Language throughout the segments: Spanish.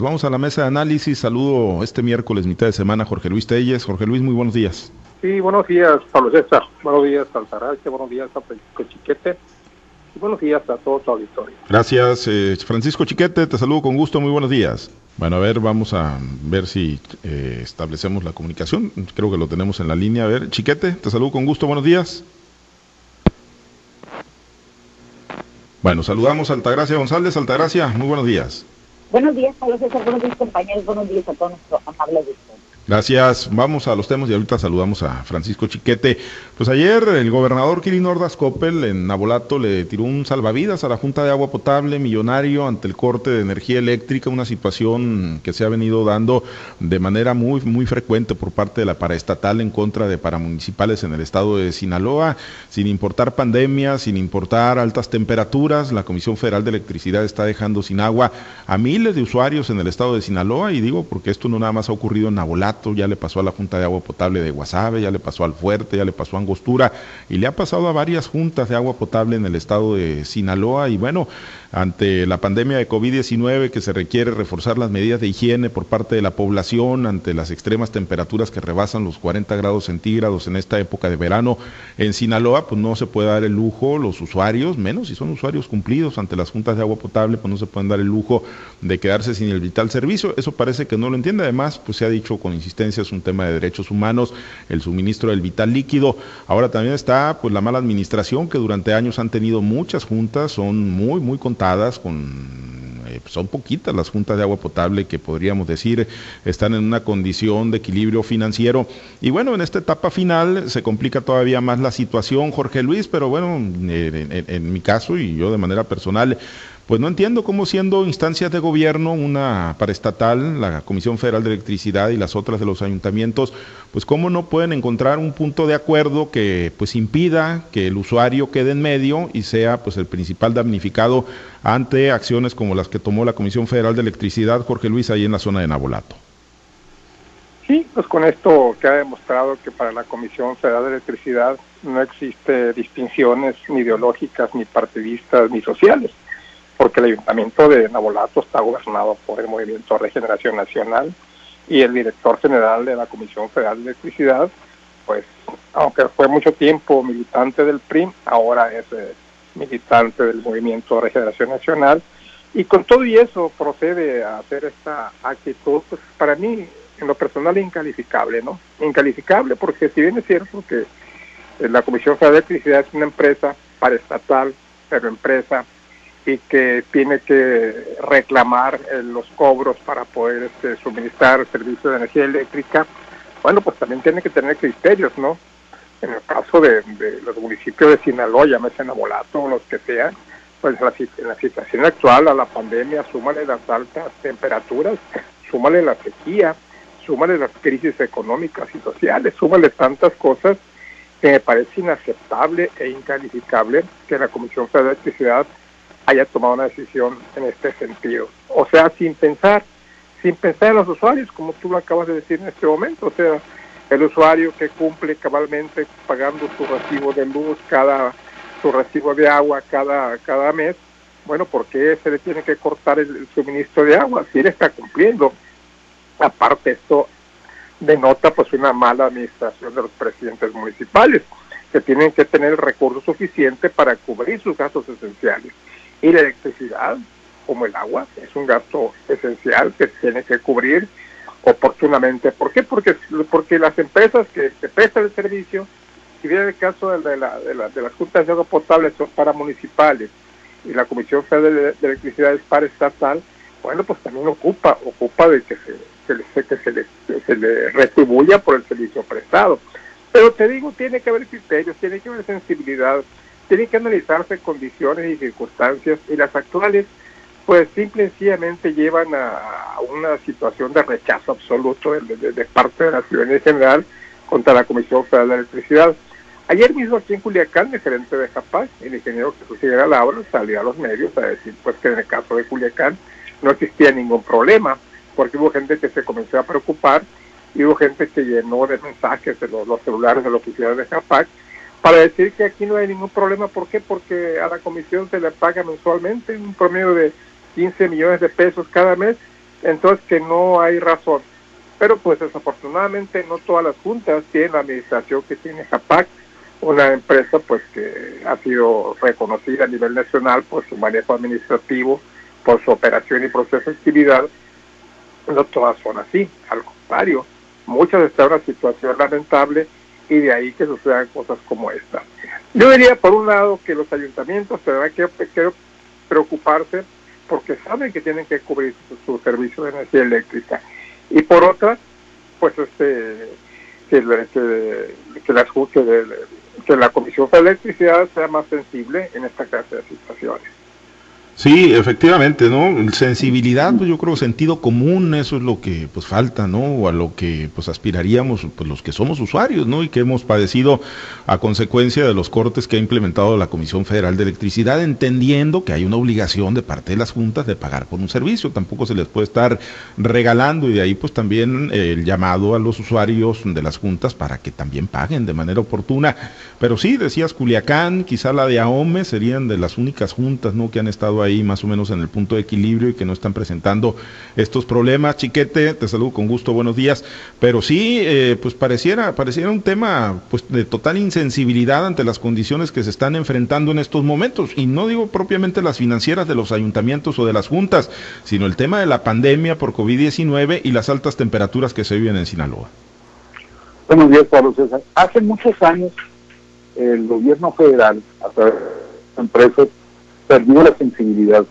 Vamos a la mesa de análisis. Saludo este miércoles, mitad de semana, Jorge Luis Telles. Jorge Luis, muy buenos días. Sí, buenos días, Pablo César. Buenos días, Altagracia. Buenos días a Francisco Chiquete. Y buenos días a todos su auditorio. Gracias, eh, Francisco Chiquete. Te saludo con gusto. Muy buenos días. Bueno, a ver, vamos a ver si eh, establecemos la comunicación. Creo que lo tenemos en la línea. A ver, Chiquete, te saludo con gusto. Buenos días. Bueno, saludamos a Altagracia González. Altagracia, muy buenos días. Buenos días, Pablo César. Buenos días, compañeros. Buenos días a todos nuestros amables Gracias. Vamos a los temas y ahorita saludamos a Francisco Chiquete. Pues ayer el gobernador Kirin Ordaz Coppel en Nabolato le tiró un salvavidas a la Junta de Agua Potable millonario ante el corte de energía eléctrica, una situación que se ha venido dando de manera muy muy frecuente por parte de la paraestatal en contra de paramunicipales en el estado de Sinaloa, sin importar pandemia, sin importar altas temperaturas, la Comisión Federal de Electricidad está dejando sin agua a miles de usuarios en el estado de Sinaloa. Y digo porque esto no nada más ha ocurrido en Nabolato ya le pasó a la Junta de Agua Potable de Guasave, ya le pasó al Fuerte, ya le pasó a Angostura y le ha pasado a varias juntas de agua potable en el estado de Sinaloa y bueno, ante la pandemia de COVID-19 que se requiere reforzar las medidas de higiene por parte de la población, ante las extremas temperaturas que rebasan los 40 grados centígrados en esta época de verano en Sinaloa, pues no se puede dar el lujo los usuarios, menos si son usuarios cumplidos ante las juntas de agua potable, pues no se pueden dar el lujo de quedarse sin el vital servicio. Eso parece que no lo entiende. Además, pues se ha dicho con insistencia, es un tema de derechos humanos, el suministro del vital líquido. Ahora también está pues la mala administración que durante años han tenido muchas juntas, son muy, muy eh, son poquitas las juntas de agua potable que podríamos decir están en una condición de equilibrio financiero. Y bueno, en esta etapa final se complica todavía más la situación, Jorge Luis, pero bueno, en mi caso y yo de manera personal, pues no entiendo cómo siendo instancias de gobierno, una paraestatal, la Comisión Federal de Electricidad y las otras de los ayuntamientos, pues cómo no pueden encontrar un punto de acuerdo que pues impida que el usuario quede en medio y sea pues el principal damnificado ante acciones como las que tomó la Comisión Federal de Electricidad, Jorge Luis, ahí en la zona de Nabolato. Sí, pues con esto que ha demostrado que para la Comisión Federal de Electricidad no existe distinciones ni ideológicas, ni partidistas, ni sociales porque el ayuntamiento de Nabolato está gobernado por el Movimiento Regeneración Nacional y el director general de la Comisión Federal de Electricidad, pues aunque fue mucho tiempo militante del PRIM, ahora es eh, militante del Movimiento Regeneración Nacional y con todo y eso procede a hacer esta actitud, pues para mí en lo personal incalificable, ¿no? Incalificable porque si bien es cierto que eh, la Comisión Federal de Electricidad es una empresa paraestatal, pero empresa y que tiene que reclamar eh, los cobros para poder este, suministrar servicios de energía eléctrica, bueno, pues también tiene que tener criterios, ¿no? En el caso de, los municipios de Sinaloa, llámese Nabolato o los que sean, pues la, en la situación actual, a la pandemia, súmale las altas temperaturas, súmale la sequía, súmale las crisis económicas y sociales, súmale tantas cosas que me parece inaceptable e incalificable que la Comisión Federal de Electricidad haya tomado una decisión en este sentido. O sea, sin pensar, sin pensar en los usuarios, como tú lo acabas de decir en este momento. O sea, el usuario que cumple cabalmente pagando su recibo de luz, cada su recibo de agua cada, cada mes, bueno, ¿por qué se le tiene que cortar el, suministro de agua si él está cumpliendo? Aparte, esto denota pues una mala administración de los presidentes municipales, que tienen que tener el recurso suficiente para cubrir sus gastos esenciales. Y la electricidad, como el agua, es un gasto esencial que tiene que cubrir oportunamente. ¿Por qué? Porque, porque las empresas que, prestan el servicio, si bien el caso de, la, de, la, de las juntas de agua potable son para municipales y la Comisión Federal de, Electricidad es para estatal, bueno, pues también ocupa, ocupa de que se, se, que se, le, se le retribuya por el servicio prestado. Pero te digo, tiene que haber criterios, tiene que haber sensibilidad, tienen que analizarse condiciones y circunstancias y las actuales pues simple y sencillamente llevan a, una situación de rechazo absoluto de, parte de la ciudadanía en general contra la Comisión Federal de Electricidad. Ayer mismo aquí en Culiacán, el gerente de Japaz, el ingeniero Jesús Higuera Laura, salió a los medios a decir pues que en el caso de Culiacán no existía ningún problema, porque hubo gente que se comenzó a preocupar hubo gente que llenó de mensajes de los, celulares de la oficina de Japaz para decir que aquí no hay ningún problema. ¿Por qué? Porque a la comisión se le paga mensualmente un promedio de 15 millones de pesos cada mes Entonces que no hay razón. Pero pues desafortunadamente no todas las juntas tienen la administración que tiene JAPAC, una empresa pues que ha sido reconocida a nivel nacional por su manejo administrativo, por su operación y proceso de actividad. No todas son así, al contrario, muchas están en una situación lamentable y de ahí que sucedan cosas como esta. Yo diría, por un lado, que los ayuntamientos tendrán que, preocuparse porque saben que tienen que cubrir su, servicio de energía eléctrica. Y por otra, pues este que, que, que, la, que la Comisión de Electricidad sea más sensible en esta clase de situaciones. Sí, efectivamente, ¿no? Sensibilidad, pues yo creo sentido común, eso es lo que pues falta, ¿no? O a lo que pues aspiraríamos pues los que somos usuarios, ¿no? Y que hemos padecido a consecuencia de los cortes que ha implementado la Comisión Federal de Electricidad, entendiendo que hay una obligación de parte de las juntas de pagar por un servicio, tampoco se les puede estar regalando y de ahí pues también eh, el llamado a los usuarios de las juntas para que también paguen de manera oportuna. Pero sí, decías Culiacán, quizá la de Ahome serían de las únicas juntas, ¿no? Que han estado ahí más o menos en el punto de equilibrio y que no están presentando estos problemas. Chiquete, te saludo con gusto, buenos días. Pero sí, eh, pues pareciera, pareciera un tema pues de total insensibilidad ante las condiciones que se están enfrentando en estos momentos. Y no digo propiamente las financieras de los ayuntamientos o de las juntas, sino el tema de la pandemia por COVID-19 y las altas temperaturas que se viven en Sinaloa. Buenos días, Pablo. Hace muchos años el gobierno federal, a través de empresas, perdió la sensibilidad.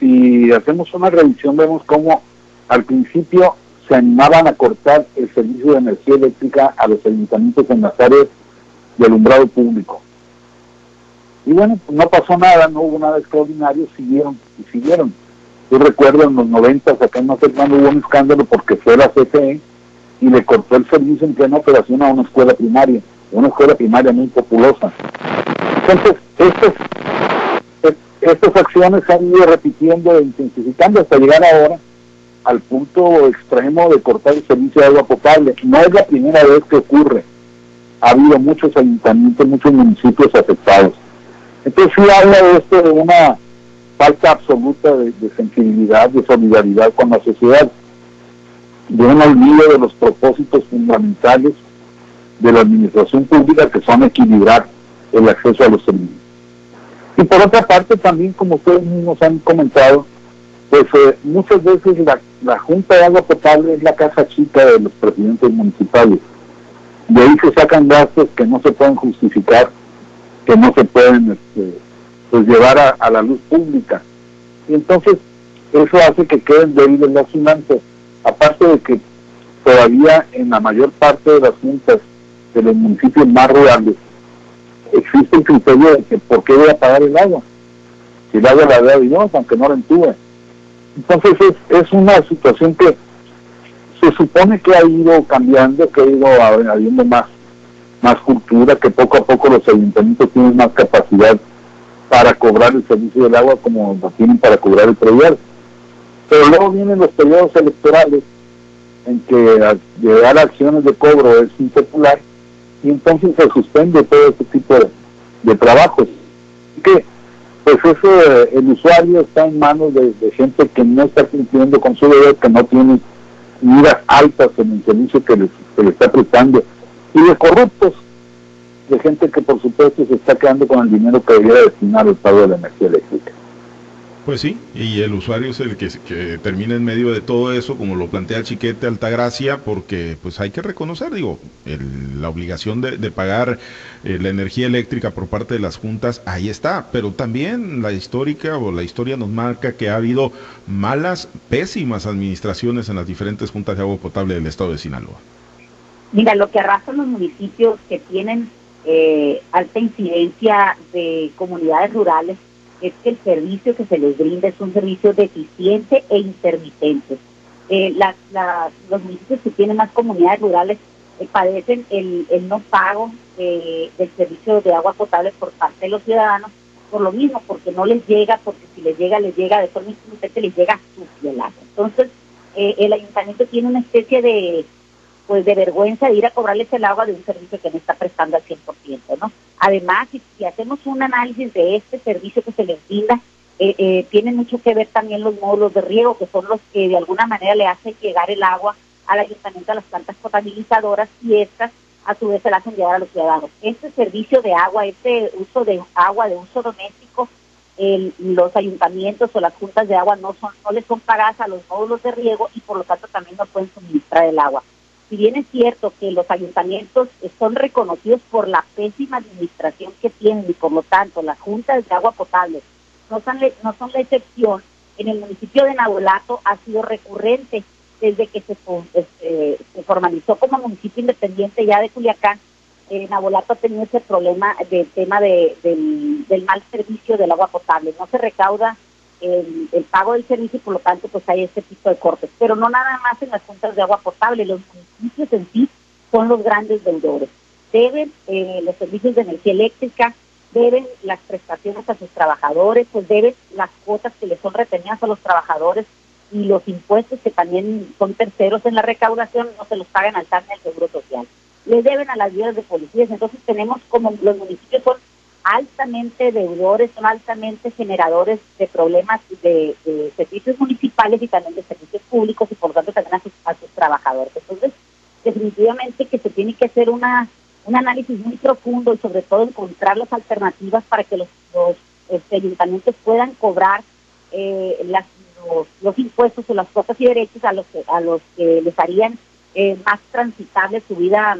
Si hacemos una revisión vemos cómo al principio se animaban a cortar el servicio de energía eléctrica a los ayuntamientos en las áreas de alumbrado público. Y bueno, no pasó nada, no hubo nada extraordinario, siguieron y siguieron. Yo recuerdo en los 90 acá en Mazatlán hubo un escándalo porque fue la CFE y le cortó el servicio en plena operación a una escuela primaria, una escuela primaria muy populosa. Entonces, estos estas acciones se han ido repitiendo e intensificando hasta llegar ahora al punto extremo de cortar el servicio de agua potable. No es la primera vez que ocurre. Ha habido muchos ayuntamientos, muchos municipios afectados. Entonces sí habla de esto de una falta absoluta de, sensibilidad, de solidaridad con la sociedad, de un olvido de los propósitos fundamentales de la administración pública que son equilibrar el acceso a los servicios. Y por otra parte, también como ustedes mismos han comentado, pues eh, muchas veces la, Junta de Agua Potable es la casa chica de los presidentes municipales. De ahí se sacan gastos que no se pueden justificar, que no se pueden este, pues llevar a, la luz pública. Y entonces eso hace que queden débiles las finanzas. Aparte de que todavía en la mayor parte de las juntas de los municipios más rurales existe el criterio de que por qué voy a pagar el agua. Si el agua la da Dios, aunque no la entube. Entonces es, es una situación que se supone que ha ido cambiando, que ha ido habiendo más, más cultura, que poco a poco los ayuntamientos tienen más capacidad para cobrar el servicio del agua como lo tienen para cobrar el predial. Pero luego vienen los periodos electorales en que llegar a acciones de cobro es impopular y entonces se suspende todo este tipo de, trabajos. que pues eso, el usuario está en manos de, gente que no está cumpliendo con su deber, que no tiene miras altas en el servicio que les, le está prestando, y de corruptos, de gente que por supuesto se está quedando con el dinero que debería destinar al pago de la energía eléctrica. Pues sí, y el usuario es el que, termina en medio de todo eso, como lo plantea Chiquete Altagracia, porque pues hay que reconocer, digo, la obligación de, pagar eh, la energía eléctrica por parte de las juntas, ahí está, pero también la histórica o la historia nos marca que ha habido malas, pésimas administraciones en las diferentes juntas de agua potable del estado de Sinaloa. Mira, lo que arrastran los municipios que tienen eh, alta incidencia de comunidades rurales es que el servicio que se les brinda es un servicio deficiente e intermitente. Eh, los municipios que tienen más comunidades rurales eh, padecen el, no pago eh, del servicio de agua potable por parte de los ciudadanos, por lo mismo, porque no les llega, porque si les llega, les llega de forma intermitente, les llega sucio el agua. Entonces, el ayuntamiento tiene una especie de pues de vergüenza de ir a cobrarles el agua de un servicio que no está prestando al 100%, ¿no? Además, si, hacemos un análisis de este servicio que se les brinda, eh, eh, mucho que ver también los módulos de riego, que son los que de alguna manera le hacen llegar el agua al ayuntamiento a las plantas potabilizadoras y estas a su vez se la hacen llegar a los ciudadanos. Este servicio de agua, este uso de agua de uso doméstico, los ayuntamientos o las juntas de agua no son no les son pagadas a los módulos de riego y por lo tanto también no pueden suministrar el agua. Si bien es cierto que los ayuntamientos son reconocidos por la pésima administración que tienen y por lo tanto las juntas de agua potable no son, no son la excepción, en el municipio de Nabolato ha sido recurrente desde que se, este, se formalizó como municipio independiente ya de Culiacán, eh, Nabolato ha tenido ese problema del tema de, del, mal servicio del agua potable. No se recauda el, pago del servicio y por lo tanto pues hay este tipo de cortes. Pero no nada más en las juntas de agua potable, los municipios en sí son los grandes deudores. Deben eh, los servicios de energía eléctrica, deben las prestaciones a sus trabajadores, pues deben las cuotas que les son retenidas a los trabajadores y los impuestos que también son terceros en la recaudación no se los pagan al TAN el Seguro Social. Le deben a las vías de policías, entonces tenemos como los municipios son altamente deudores, son altamente generadores de problemas de, servicios municipales y también de servicios públicos y por lo tanto también a sus, a sus trabajadores. Entonces, definitivamente que se tiene que hacer una un análisis muy profundo y sobre todo encontrar las alternativas para que los, los este, ayuntamientos puedan cobrar eh, las los, impuestos o las cosas y derechos a los que, a los que les harían eh, más transitable su vida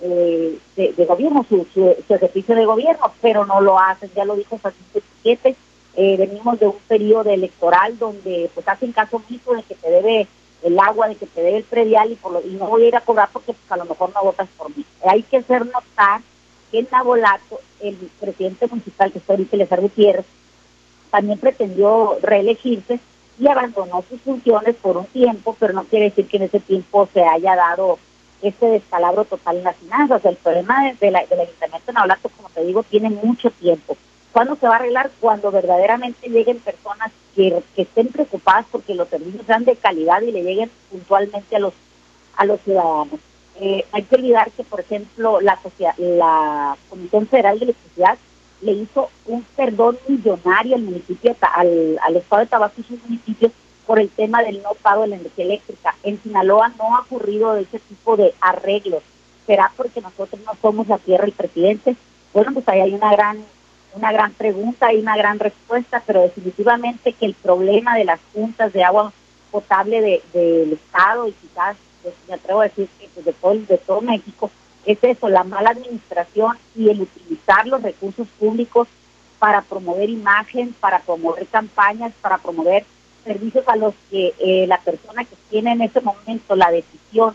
eh, de, gobierno, su, su, ejercicio de gobierno, pero no lo hacen, ya lo dijo Francisco Chiquete, eh, venimos de un periodo electoral donde pues hacen caso mismo de que te debe el agua, de que te debe el predial y, por lo, y no voy a ir a cobrar porque pues, a lo mejor no votas por mí. Hay que hacer notar que en Nabolato, el presidente municipal que está ahorita, Elizar Gutiérrez, también pretendió reelegirse y abandonó sus funciones por un tiempo, pero no quiere decir que en ese tiempo se haya dado este descalabro total en las finanzas. El problema de, del Ayuntamiento de Nabolato, como te digo, tiene mucho tiempo. ¿Cuándo se va a arreglar? Cuando verdaderamente lleguen personas que, estén preocupadas porque los servicios sean de calidad y le lleguen puntualmente a los a los ciudadanos. Eh, hay que olvidar que, por ejemplo, la, la Comisión Federal de Electricidad le hizo un perdón millonario al municipio, al, al estado de Tabasco y sus municipios por el tema del no pago de la energía eléctrica. En Sinaloa no ha ocurrido ese tipo de arreglos. ¿Será porque nosotros no somos la tierra del presidente? Bueno, pues ahí hay una gran una gran pregunta y una gran respuesta, pero definitivamente que el problema de las juntas de agua potable del de, Estado y quizás, pues, me atrevo a decir que pues, de, todo, de todo México, es eso, la mala administración y el utilizar los recursos públicos para promover imagen, para promover campañas, para promover servicios a los que eh, la persona que tiene en ese momento la decisión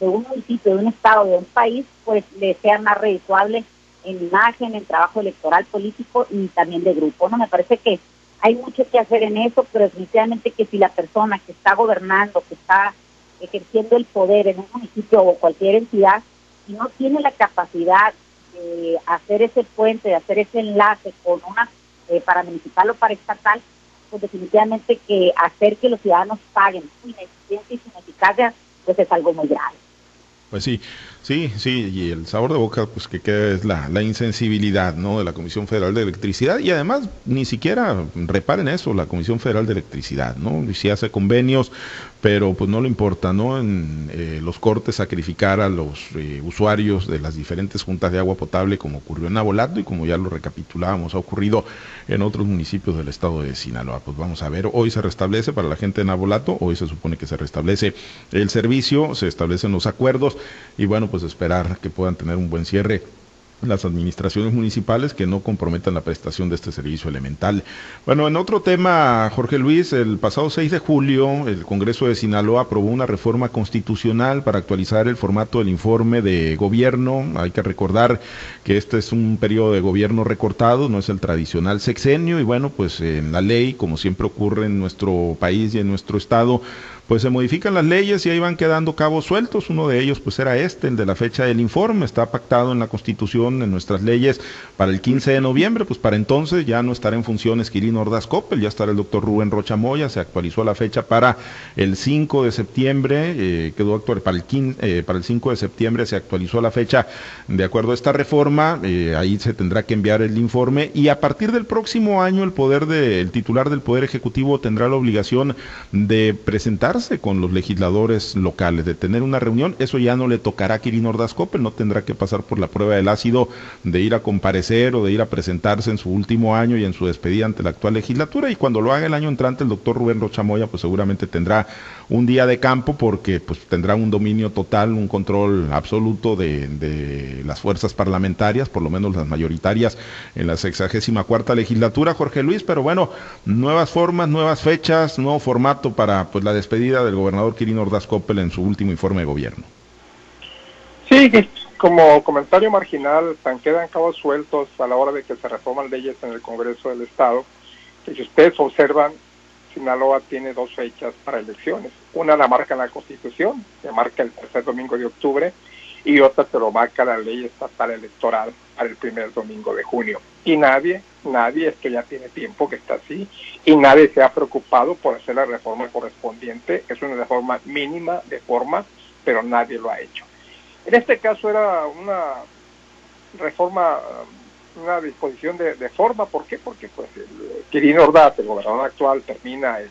de un municipio, de un estado, de un país, pues le sea más redituable en imagen, en trabajo electoral político y también de grupo. No me parece que hay mucho que hacer en eso, pero definitivamente que si la persona que está gobernando, que está ejerciendo el poder en un municipio o cualquier entidad, si no tiene la capacidad de hacer ese puente, de hacer ese enlace con una eh, para municipal o para estatal, pues definitivamente que hacer que los ciudadanos paguen su ineficiencia y su ineficacia, pues es algo muy grave. Pues sí, sí, sí, y el sabor de boca pues que queda es la, insensibilidad ¿no? de la Comisión Federal de Electricidad y además ni siquiera reparen eso, la Comisión Federal de Electricidad, ¿no? Si hace convenios pero pues no le importa, ¿no? En eh, los cortes sacrificar a los eh, usuarios de las diferentes juntas de agua potable como ocurrió en Abolato y como ya lo recapitulábamos, ha ocurrido en otros municipios del estado de Sinaloa. Pues vamos a ver, hoy se restablece para la gente de Nabolato, hoy se supone que se restablece el servicio, se establecen los acuerdos y bueno, pues esperar que puedan tener un buen cierre las administraciones municipales que no comprometan la prestación de este servicio elemental. Bueno, en otro tema, Jorge Luis, el pasado 6 de julio el Congreso de Sinaloa aprobó una reforma constitucional para actualizar el formato del informe de gobierno. Hay que recordar que este es un periodo de gobierno recortado, no es el tradicional sexenio y bueno, pues en la ley, como siempre ocurre en nuestro país y en nuestro estado, pues se modifican las leyes y ahí van quedando cabos sueltos. Uno de ellos pues era este, el de la fecha del informe, está pactado en la Constitución, en nuestras leyes para el 15 de noviembre, pues para entonces ya no estará en funciones Quirino Ordaz Coppel, ya estará el doctor Rubén Rocha Moya, se actualizó la fecha para el 5 de septiembre, eh, quedó actual para el, eh, para el 5 de septiembre se actualizó la fecha de acuerdo a esta reforma, eh, ahí se tendrá que enviar el informe y a partir del próximo año el poder titular del Poder Ejecutivo tendrá la obligación de con los legisladores locales, de tener una reunión, eso ya no le tocará a Quirino Ordaz Coppel, no tendrá que pasar por la prueba del ácido de ir a comparecer o de ir a presentarse en su último año y en su despedida ante la actual legislatura y cuando lo haga el año entrante el doctor Rubén Rochamoya pues seguramente tendrá un día de campo porque pues tendrá un dominio total, un control absoluto de, de las fuerzas parlamentarias, por lo menos las mayoritarias en la sexagésima cuarta legislatura, Jorge Luis, pero bueno, nuevas formas, nuevas fechas, nuevo formato para pues la despedida del gobernador Quirino Ordaz Coppel en su último informe de gobierno. Sí, como comentario marginal, tan quedan cabos sueltos a la hora de que se reforman leyes en el Congreso del Estado, que si ustedes observan, Sinaloa tiene dos fechas para elecciones. Una la marca la Constitución, que marca el tercer domingo de octubre, y otra te lo marca la ley estatal electoral para el primer domingo de junio. Y nadie, nadie, esto ya tiene tiempo que está así, y nadie se ha preocupado por hacer la reforma correspondiente. Es una reforma mínima de forma, pero nadie lo ha hecho. En este caso era una reforma una disposición de, forma. ¿Por qué? Porque pues el, Quirino Ordaz, el gobernador actual, termina el,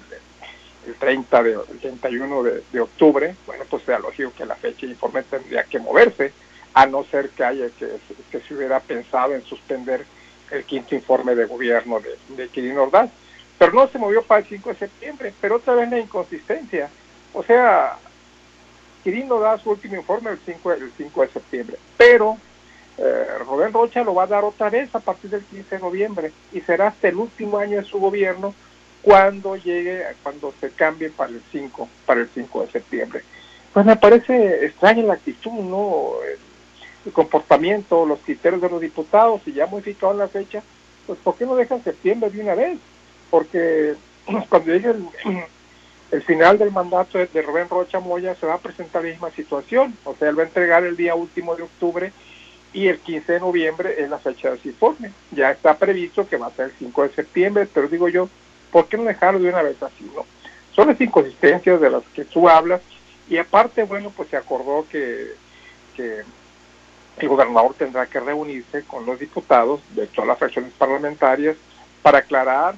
el 30 de, el 31 de, de, octubre. Bueno, pues sea lógico que la fecha de informe tendría que moverse, a no ser que haya que, se hubiera pensado en suspender el quinto informe de gobierno de, de Ordaz. Pero no se movió para el 5 de septiembre, pero otra vez la inconsistencia. O sea, Quirino da su último informe el 5, el 5 de septiembre, pero eh, Rubén Rocha lo va a dar otra vez a partir del 15 de noviembre y será hasta el último año de su gobierno cuando llegue, cuando se cambie para el 5, para el 5 de septiembre. Pues me parece extraña la actitud, ¿no? El, comportamiento, los criterios de los diputados, y ya modificado la fecha, pues ¿por qué no dejan septiembre de una vez? Porque cuando llegue el, el final del mandato de, de Rubén Rocha Moya se va a presentar la misma situación, o sea, él va a entregar el día último de octubre y el 15 de noviembre es la fecha de su informe. Ya está previsto que va a ser el 5 de septiembre, pero digo yo, ¿por qué no dejarlo de una vez así? no Son las inconsistencias de las que tú hablas y aparte, bueno, pues se acordó que, que el gobernador tendrá que reunirse con los diputados de todas las fracciones parlamentarias para aclarar,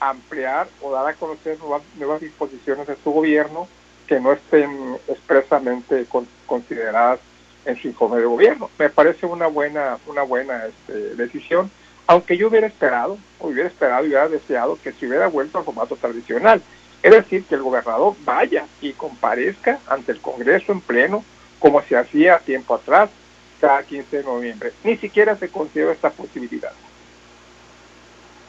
ampliar o dar a conocer nuevas, nuevas disposiciones de su gobierno que no estén expresamente con, consideradas en su informe de gobierno. Me parece una buena, una buena este, decisión, aunque yo hubiera esperado, hubiera esperado y hubiera deseado que se hubiera vuelto al formato tradicional. Es decir, que el gobernador vaya y comparezca ante el Congreso en pleno, como se hacía tiempo atrás, cada 15 de noviembre. Ni siquiera se considera esta posibilidad.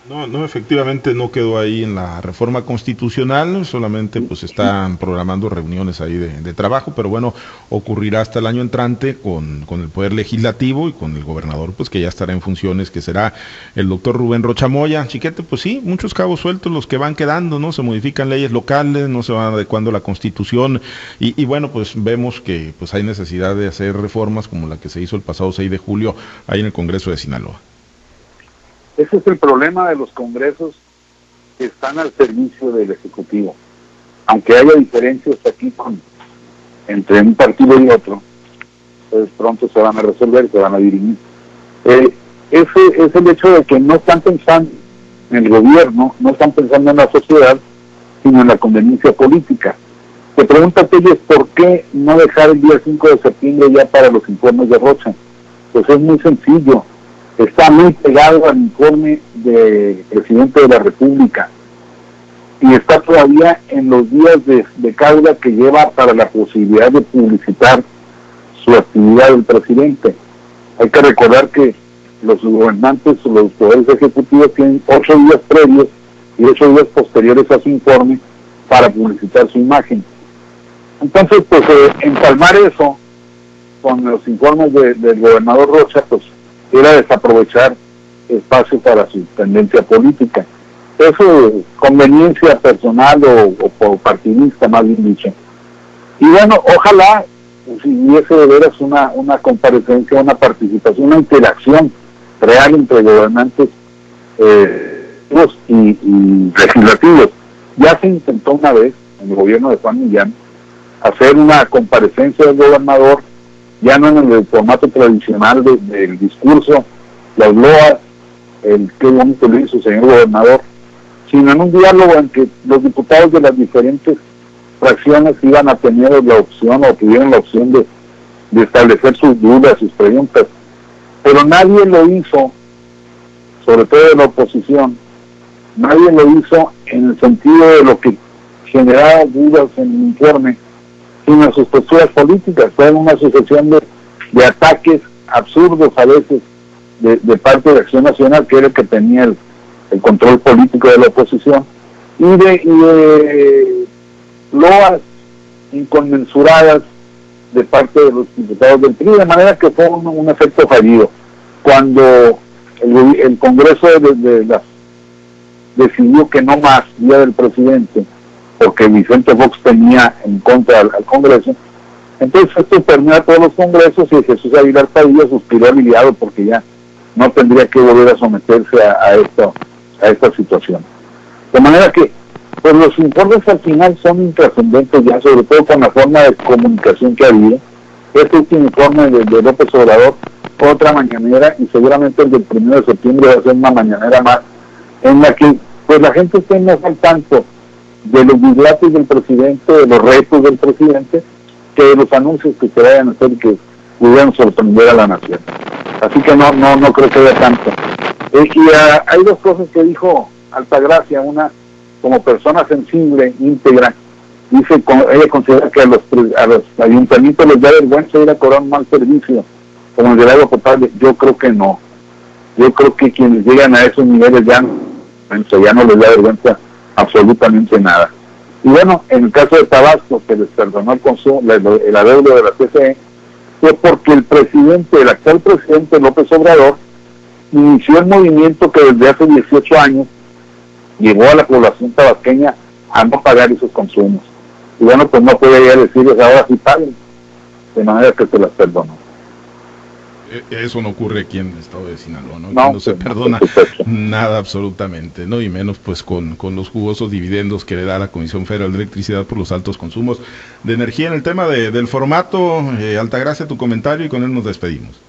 No, no, efectivamente no quedó ahí en la reforma constitucional, solamente pues están programando reuniones ahí de, trabajo, pero bueno, ocurrirá hasta el año entrante con, con, el Poder Legislativo y con el gobernador, pues que ya estará en funciones, que será el doctor Rubén Rochamoya. Chiquete, pues sí, muchos cabos sueltos los que van quedando, ¿no? Se modifican leyes locales, no se va adecuando la constitución y, y bueno, pues vemos que pues hay necesidad de hacer reformas como la que se hizo el pasado 6 de julio ahí en el Congreso de Sinaloa. Ese es el problema de los congresos que están al servicio del Ejecutivo. Aunque haya diferencias aquí entre un partido y otro, pues pronto se van a resolver, se van a dirimir. Eh, ese es el hecho de que no están pensando en el gobierno, no están pensando en la sociedad, sino en la conveniencia política. Te pregunta es ¿por qué no dejar el día 5 de septiembre ya para los informes de Rocha? Pues es muy sencillo está muy pegado al informe del presidente de la República y está todavía en los días de, de cauda que lleva para la posibilidad de publicitar su actividad del presidente. Hay que recordar que los gobernantes, los poderes ejecutivos tienen ocho días previos y ocho días posteriores a su informe para publicitar su imagen. Entonces, pues eh, empalmar eso con los informes del gobernador Rocha, pues era desaprovechar espacio para su tendencia política. eso conveniencia personal o, partidista, más bien dicho. Y bueno, ojalá si hubiese de veras una, una comparecencia, una participación, una interacción real entre gobernantes eh, y, legislativos. Ya se intentó una vez en el gobierno de Juan Millán hacer una comparecencia del gobernador, ya no en el formato tradicional del discurso, las loas, el qué bonito lo hizo, señor gobernador, sino en un diálogo en que los diputados de las diferentes fracciones iban a tener la opción o tuvieron la opción de, establecer sus dudas, sus preguntas. Pero nadie lo hizo, sobre todo de la oposición, nadie lo hizo en el sentido de lo que generaba dudas en el informe, sino sus posturas políticas. Fue una sucesión de, ataques absurdos a veces de, parte de Acción Nacional, que era el que tenía el, control político de la oposición, y de loas inconmensuradas de parte de los diputados del PRI, de manera que fue un, efecto fallido. Cuando el, Congreso de, las, decidió que no más, día del presidente, porque Vicente Fox tenía en contra al, Congreso, entonces esto termina todos los congresos y Jesús Aguilar Padilla suspiró aliviado porque ya no tendría que volver a someterse a, esto, a esta situación. De manera que pues los informes al final son intrascendentes ya, sobre todo con la forma de comunicación que había. Este último informe de, López Obrador otra mañanera y seguramente el del primero de septiembre va a ser una mañanera más, en la que pues la gente esté más al tanto de los dislates del presidente, de los retos del presidente, que de los anuncios que se vayan a hacer que pudieran sorprender a la nación. Así que no, no, no creo que haya tanto. Eh, y ah, hay dos cosas que dijo Altagracia, una como persona sensible, íntegra, dice, ella considera que a los, a los ayuntamientos les da vergüenza ir a cobrar un mal servicio, como el del agua potable. Yo creo que no. Yo creo que quienes llegan a esos niveles ya, ya no les da vergüenza absolutamente nada. Y bueno, en el caso de Tabasco, que les perdonó el consumo, el adeudo de la CFE, fue porque el presidente, el actual presidente López Obrador, inició el movimiento que desde hace 18 años llevó a la población tabasqueña a no pagar esos consumos. Y bueno, pues no ya decirles ahora sí paguen, de manera que se las perdonó. E, eso no ocurre aquí en el estado de Sinaloa, ¿no? no, se pues, perdona nada absolutamente, ¿no? Y menos pues con, con, los jugosos dividendos que le da la Comisión Federal de Electricidad por los altos consumos de energía. En el tema de, del formato, eh, Altagracia, tu comentario y con él nos despedimos.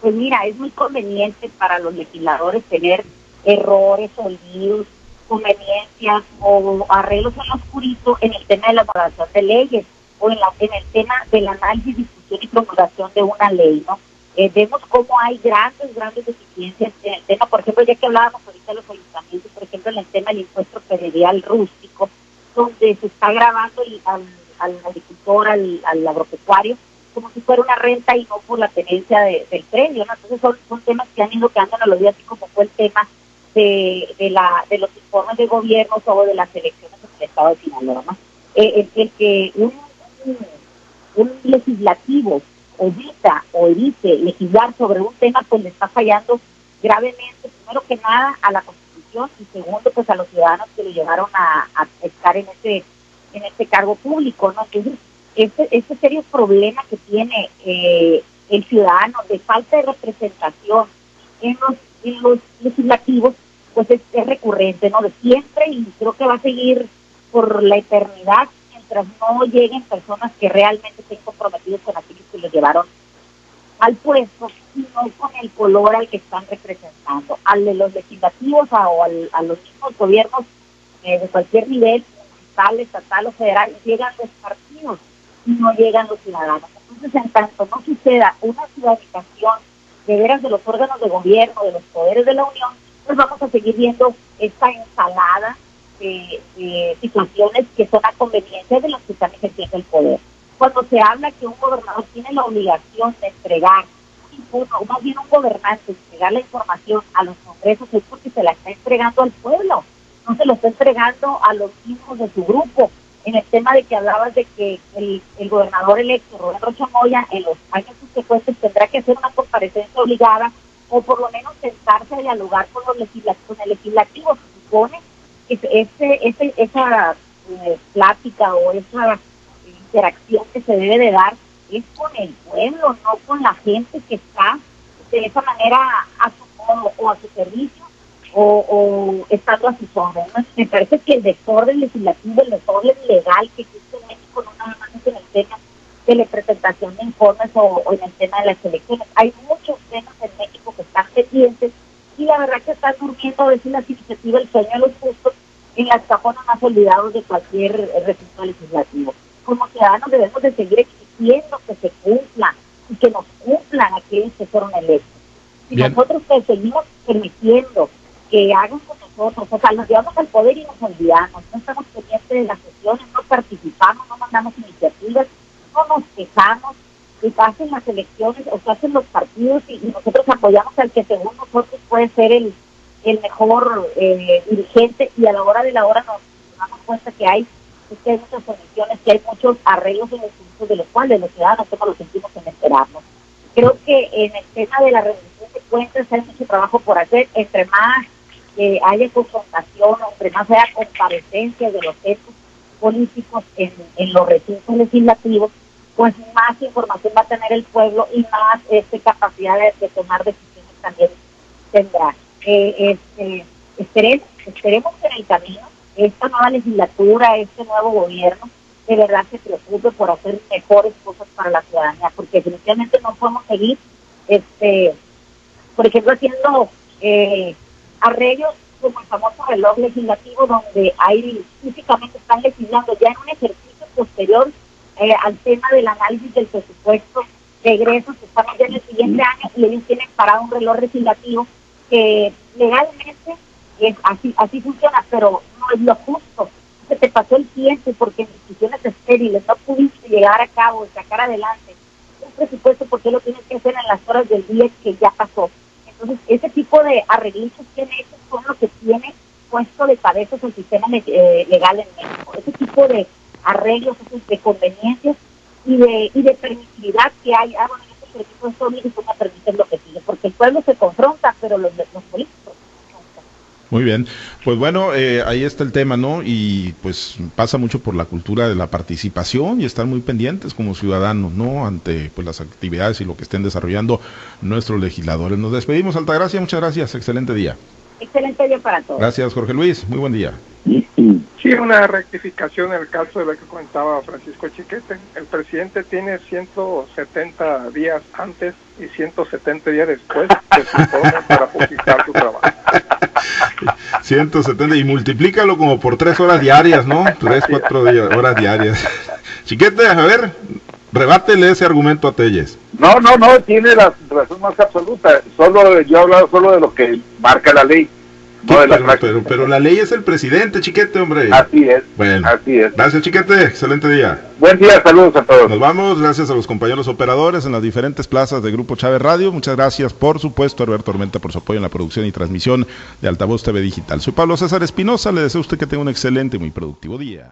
Pues mira, es muy conveniente para los legisladores tener errores, olvidos, conveniencias o arreglos en lo oscurito en el tema de la elaboración de leyes o en, la, en el tema del análisis, discusión y promulgación de una ley, ¿no? Eh, vemos cómo hay grandes, grandes deficiencias en el tema, por ejemplo, ya que hablábamos ahorita de los ayuntamientos, por ejemplo, en el tema del impuesto federal rústico, donde se está grabando al, al, agricultor, al, al, agropecuario, como si fuera una renta y no por la tenencia del premio, ¿no? Entonces son, son temas que han ido quedando en los días, así como fue el tema de, de, la, de los informes de gobierno o de las elecciones en el Estado de Sinaloa. ¿no? Eh, el, que un, un, legislativo evita o evite legislar sobre un tema, pues le está fallando gravemente, primero que nada, a la Constitución y segundo, pues a los ciudadanos que lo llevaron a, estar en ese, en ese cargo público. ¿no? Entonces, este, este serio problema que tiene eh, el ciudadano de falta de representación en los en los legislativos, pues es, recurrente, ¿no? De siempre y creo que va a seguir por la eternidad mientras no lleguen personas que realmente estén comprometidos con aquellos que los llevaron al puesto y no con el color al que están representando. Al de los legislativos o a los mismos gobiernos eh, de cualquier nivel, municipal, estatal o federal, llegan los partidos y no llegan los ciudadanos. Entonces, en tanto no suceda una ciudadanización de veras de los órganos de gobierno, de los poderes de la Unión, pues vamos a seguir viendo esta ensalada de, situaciones que son a conveniencia de los que están ejerciendo el poder. Cuando se habla que un gobernador tiene la obligación de entregar, o más bien un gobernante, entregar la información a los congresos es porque se la está entregando al pueblo, no se lo está entregando a los mismos de su grupo, en el tema de que hablabas de que el, gobernador electo, Rubén Rocha Moya, en los años subsecuentes tendrá que hacer una comparecencia obligada o por lo menos sentarse a dialogar con, los con el legislativo. Se supone ese, ese, esa eh, plática o esa interacción que se debe de dar es con el pueblo, no con la gente que está de esa manera a su modo o a su servicio o, estando a sus órdenes. Me parece que el desorden legislativo, el desorden legal que existe en México, no nada más en el tema de la presentación de informes o, en el tema de las elecciones. Hay muchos temas en México que están pendientes y la verdad que están durmiendo a veces la iniciativa el sueño de los justos en las cajonas más olvidados de cualquier recinto legislativo. Como ciudadanos debemos de seguir exigiendo que se cumpla y que nos cumplan aquellos que fueron electos. Si nosotros seguimos permitiendo que hagan con nosotros, o sea, nos llevamos al poder y nos olvidamos, no estamos pendientes de las sesiones, no participamos, no mandamos iniciativas, no nos quejamos, y pasen las elecciones o se hacen los partidos y, nosotros apoyamos al que según nosotros puede ser el, el mejor eh, dirigente y a la hora de la hora nos, damos cuenta que hay, que hay muchas omisiones, que hay muchos arreglos en los de los cuales los ciudadanos no los sentimos en esperarnos. Creo que en el tema de la rendición de cuentas hay mucho trabajo por hacer, entre más que haya confrontación, entre más haya comparecencia de los hechos políticos en, en los recintos legislativos, pues más información va a tener el pueblo y más este, capacidad de, tomar decisiones también tendrá. Eh, este, esperemos, esperemos que en el camino esta nueva legislatura, este nuevo gobierno, de verdad se preocupe por hacer mejores cosas para la ciudadanía, porque definitivamente no podemos seguir, este, por ejemplo, haciendo eh, arreglos como el famoso reloj legislativo, donde hay físicamente están legislando ya en un ejercicio posterior eh, al tema del análisis del presupuesto de egresos, que estamos ya en el siguiente año y ellos tienen parado un reloj legislativo que legalmente es así, así funciona, pero no es lo justo. Se te pasó el tiempo porque en instituciones estériles no pudiste llegar a cabo sacar adelante un presupuesto porque lo tienes que hacer en las horas del día que ya pasó. Entonces, ese tipo de arreglitos que han hecho son lo que tiene puesto de cabeza el sistema eh, legal en México. Ese tipo de arreglos, de conveniencias y de, y de permisividad que hay. Ah, bueno, me permiten lo que sigue, porque el pueblo se confronta, pero los, los políticos muy bien, pues bueno, eh, ahí está el tema, ¿no? Y pues pasa mucho por la cultura de la participación y estar muy pendientes como ciudadanos, ¿no? Ante pues las actividades y lo que estén desarrollando nuestros legisladores. Nos despedimos, Altagracia, muchas gracias, excelente día. Excelente día para todos. Gracias, Jorge Luis, muy buen día. Sí, una rectificación en el caso de lo que comentaba Francisco Chiquete. El presidente tiene 170 días antes y 170 días después de su para publicar su trabajo. 170 y multiplícalo como por tres horas diarias, ¿no? Tres, cuatro horas diarias. Chiquete, a ver, rebátele ese argumento a Telles. No, no, no, tiene la razón más absoluta. Solo yo he hablado solo de lo que marca la ley. pero, pero, la ley es el presidente, chiquete, hombre. Así es. Bueno, así es. Gracias, chiquete. Excelente día. Buen día, saludos a todos. Nos vamos, gracias a los compañeros operadores en las diferentes plazas de Grupo Chávez Radio. Muchas gracias, por supuesto, a Alberto Tormenta por su apoyo en la producción y transmisión de Altavoz TV Digital. Soy Pablo César Espinosa. Le deseo a usted que tenga un excelente y muy productivo día.